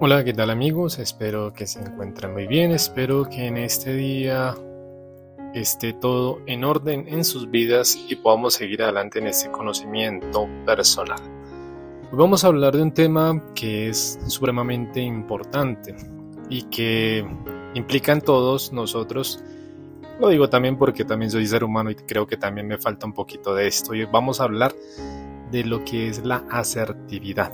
Hola, ¿qué tal amigos? Espero que se encuentren muy bien, espero que en este día esté todo en orden en sus vidas y podamos seguir adelante en este conocimiento personal. Hoy vamos a hablar de un tema que es supremamente importante y que implica en todos nosotros. Lo digo también porque también soy ser humano y creo que también me falta un poquito de esto. Y vamos a hablar de lo que es la asertividad.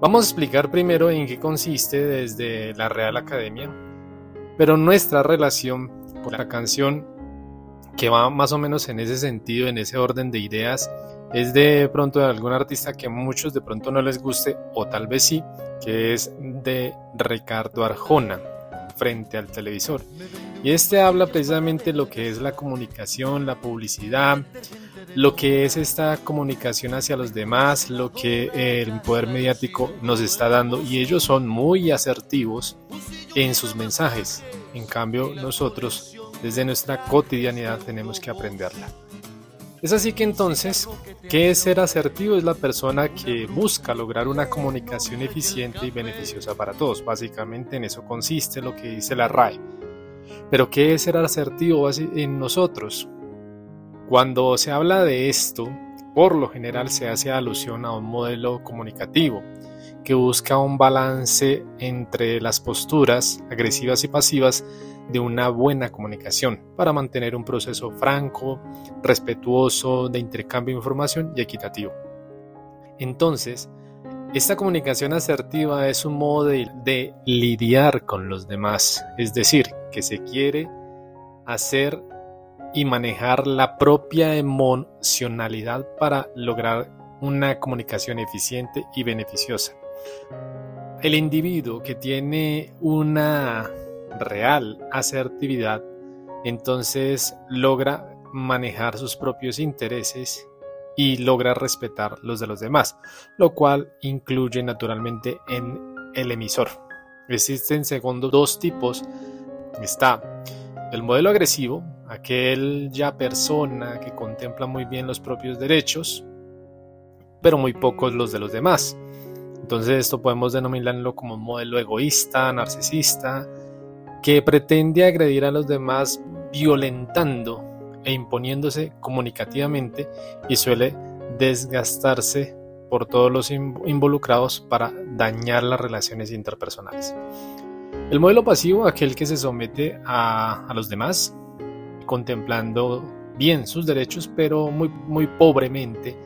Vamos a explicar primero en qué consiste desde la Real Academia, pero nuestra relación la canción, que va más o menos en ese sentido, en ese orden de ideas, es de pronto de algún artista que a muchos de pronto no les guste, o tal vez sí, que es de Ricardo Arjona, frente al televisor. Y este habla precisamente lo que es la comunicación, la publicidad, lo que es esta comunicación hacia los demás, lo que el poder mediático nos está dando y ellos son muy asertivos en sus mensajes. En cambio, nosotros desde nuestra cotidianidad tenemos que aprenderla. Es así que entonces, ¿qué es ser asertivo? Es la persona que busca lograr una comunicación eficiente y beneficiosa para todos. Básicamente en eso consiste lo que dice la RAE. Pero ¿qué es ser asertivo en nosotros? Cuando se habla de esto, por lo general se hace alusión a un modelo comunicativo que busca un balance entre las posturas agresivas y pasivas de una buena comunicación para mantener un proceso franco, respetuoso de intercambio de información y equitativo. Entonces, esta comunicación asertiva es un modo de, de, lidiar con los demás, es decir, que se quiere hacer y manejar la propia emocionalidad para lograr una comunicación eficiente y beneficiosa. El individuo que tiene una real asertividad, entonces logra manejar sus propios intereses y logra respetar los de los demás, lo cual incluye naturalmente en el emisor. Existen segundo dos tipos. Está el modelo agresivo, aquel ya persona que contempla muy bien los propios derechos, pero muy pocos los de los demás. Entonces esto podemos denominarlo como un modelo egoísta, narcisista, que pretende agredir a los demás violentando e imponiéndose comunicativamente y suele desgastarse por todos los involucrados para dañar las relaciones interpersonales. El modelo pasivo, aquel que se somete a, a los demás, contemplando bien sus derechos, pero muy, muy pobremente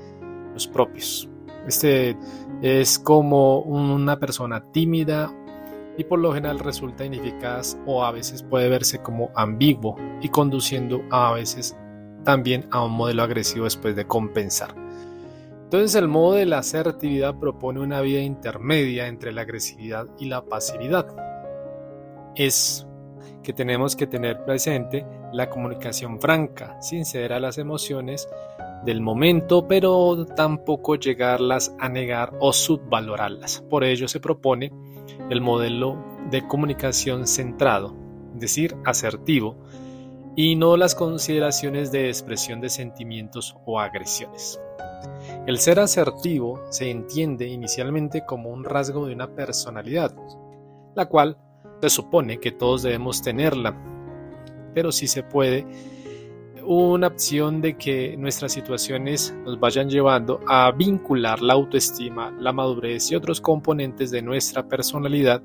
los propios. Este es como una persona tímida y por lo general resulta ineficaz o a veces puede verse como ambiguo y conduciendo a veces también a un modelo agresivo después de compensar. Entonces el modo de la asertividad propone una vía intermedia entre la agresividad y la pasividad. Es que tenemos que tener presente la comunicación franca, sin ceder a las emociones del momento, pero tampoco llegarlas a negar o subvalorarlas. Por ello se propone el modelo de comunicación centrado, es decir, asertivo, y no las consideraciones de expresión de sentimientos o agresiones. El ser asertivo se entiende inicialmente como un rasgo de una personalidad, la cual se supone que todos debemos tenerla, pero si se puede una opción de que nuestras situaciones nos vayan llevando a vincular la autoestima, la madurez y otros componentes de nuestra personalidad.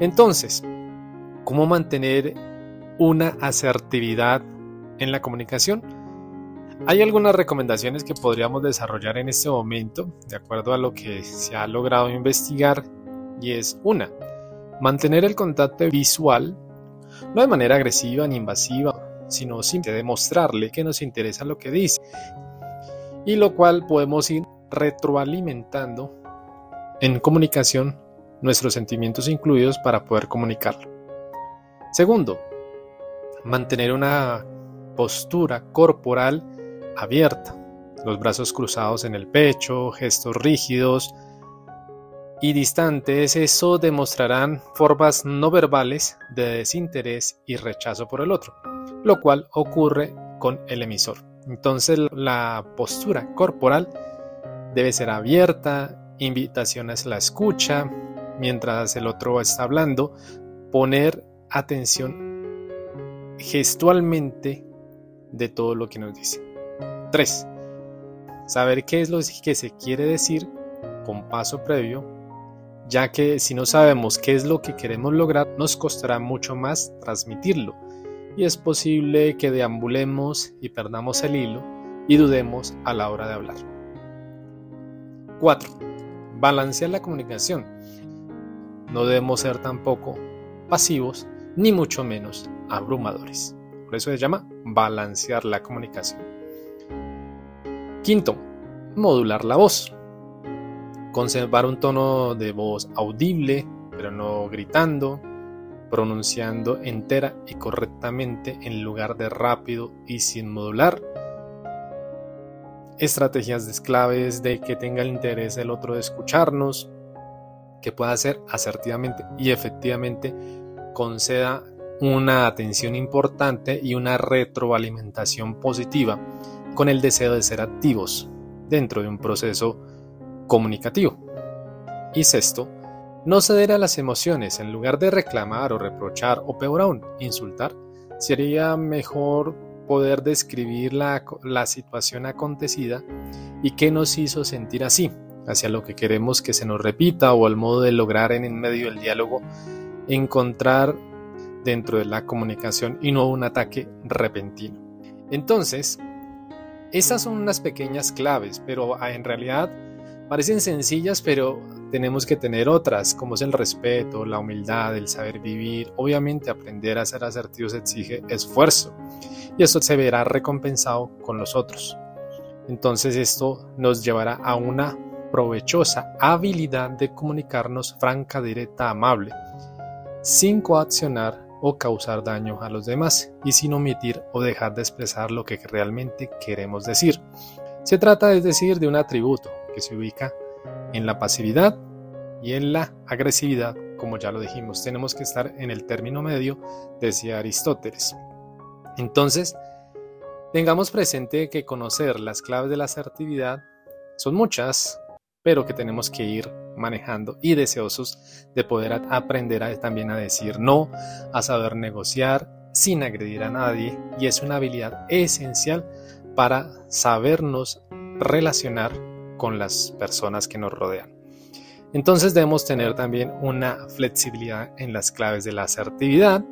Entonces, ¿cómo mantener una asertividad en la comunicación? Hay algunas recomendaciones que podríamos desarrollar en este momento, de acuerdo a lo que se ha logrado investigar, y es una, Mantener el contacto visual, no de manera agresiva ni invasiva, sino simplemente demostrarle que nos interesa lo que dice. Y lo cual podemos ir retroalimentando en comunicación nuestros sentimientos incluidos para poder comunicarlo. Segundo, mantener una postura corporal abierta, los brazos cruzados en el pecho, gestos rígidos y distantes, eso demostrarán formas no verbales de desinterés y rechazo por el otro, lo cual ocurre con el emisor. Entonces la postura corporal debe ser abierta, invitaciones a la escucha, mientras el otro está hablando, poner atención gestualmente de todo lo que nos dice. 3. Saber qué es lo que se quiere decir con paso previo, ya que si no sabemos qué es lo que queremos lograr, nos costará mucho más transmitirlo y es posible que deambulemos y perdamos el hilo y dudemos a la hora de hablar. 4. Balancear la comunicación. No debemos ser tampoco pasivos ni mucho menos abrumadores. Por eso se llama balancear la comunicación. Quinto, modular la voz. Conservar un tono de voz audible, pero no gritando, pronunciando entera y correctamente en lugar de rápido y sin modular. Estrategias de claves de que tenga el interés el otro de escucharnos, que pueda hacer asertivamente y efectivamente conceda una atención importante y una retroalimentación positiva con el deseo de ser activos dentro de un proceso comunicativo. Y sexto, no ceder a las emociones en lugar de reclamar o reprochar o peor aún, insultar. Sería mejor poder describir la, la situación acontecida y qué nos hizo sentir así, hacia lo que queremos que se nos repita o al modo de lograr en, en medio del diálogo encontrar dentro de la comunicación y no un ataque repentino. Entonces, esas son unas pequeñas claves, pero ah, en realidad parecen sencillas, pero tenemos que tener otras, como es el respeto, la humildad, el saber vivir. Obviamente aprender a ser asertivos exige esfuerzo y esto se verá recompensado con los otros. Entonces esto nos llevará a una provechosa habilidad de comunicarnos franca, directa, amable, sin coaccionar o causar daño a los demás y sin omitir o dejar de expresar lo que realmente queremos decir. Se trata, es decir, de un atributo que se ubica en la pasividad y en la agresividad, como ya lo dijimos. Tenemos que estar en el término medio, decía Aristóteles. Entonces, tengamos presente que conocer las claves de la asertividad son muchas, pero que tenemos que ir manejando y deseosos de poder aprender también a decir no, a saber negociar sin agredir a nadie y es una habilidad esencial para sabernos relacionar con las personas que nos rodean. Entonces debemos tener también una flexibilidad en las claves de la asertividad,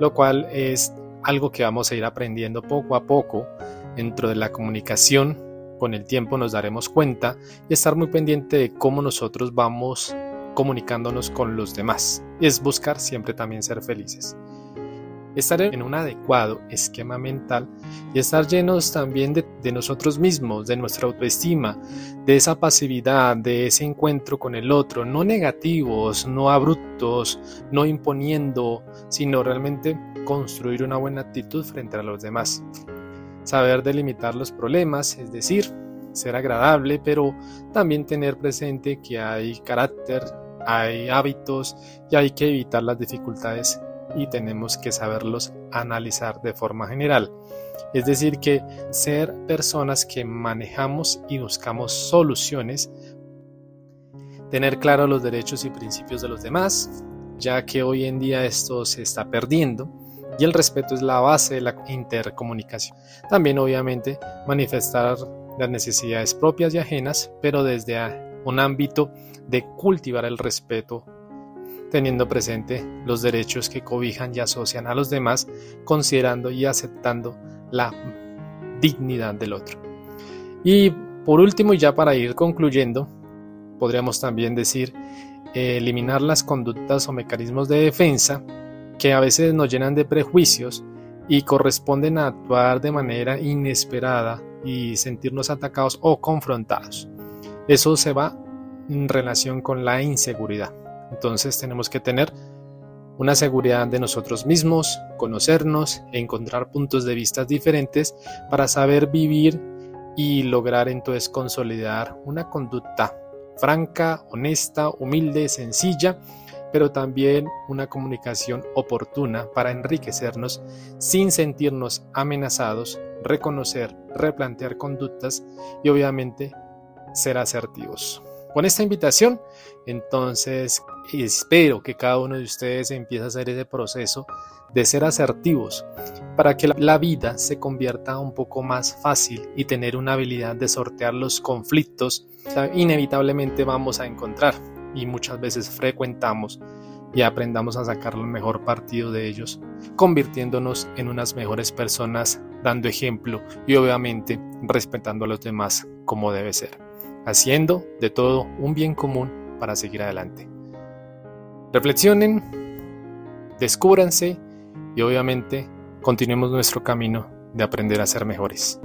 lo cual es algo que vamos a ir aprendiendo poco a poco dentro de la comunicación con el tiempo nos daremos cuenta y estar muy pendiente de cómo nosotros vamos comunicándonos con los demás. Es buscar siempre también ser felices. Estar en un adecuado esquema mental y estar llenos también de, de, nosotros mismos, de nuestra autoestima, de esa pasividad, de ese encuentro con el otro, no negativos, no abruptos, no imponiendo, sino realmente construir una buena actitud frente a los demás. Saber delimitar los problemas, es decir, ser agradable, pero también tener presente que hay carácter, hay hábitos y hay que evitar las dificultades y tenemos que saberlos analizar de forma general. Es decir, que ser personas que manejamos y buscamos soluciones, tener claro los derechos y principios de los demás, ya que hoy en día esto se está perdiendo y el respeto es la base de la intercomunicación. También obviamente manifestar las necesidades propias y ajenas, pero desde un ámbito de cultivar el respeto, teniendo presente los derechos que cobijan y asocian a los demás, considerando y aceptando la dignidad del otro. Y por último, ya para ir concluyendo, podríamos también decir eh, eliminar las conductas o mecanismos de defensa que a veces nos llenan de prejuicios y corresponden a actuar de manera inesperada y sentirnos atacados o confrontados. Eso se va en relación con la inseguridad. Entonces tenemos que tener una seguridad de nosotros mismos, conocernos e encontrar puntos de vista diferentes para saber vivir y lograr entonces consolidar una conducta franca, honesta, humilde, sencilla, pero también una comunicación oportuna para enriquecernos sin sentirnos amenazados, reconocer, replantear conductas y obviamente ser asertivos. Con esta invitación, entonces espero que cada uno de ustedes empiece a hacer ese proceso de ser asertivos para que la vida se convierta un poco más fácil y tener una habilidad de sortear los conflictos que inevitablemente vamos a encontrar. Y muchas veces frecuentamos y aprendamos a sacar el mejor partido de ellos, convirtiéndonos en unas mejores personas, dando ejemplo y obviamente respetando a los demás como debe ser, haciendo de todo un bien común para seguir adelante. Reflexionen, descúbranse y obviamente continuemos nuestro camino de aprender a ser mejores.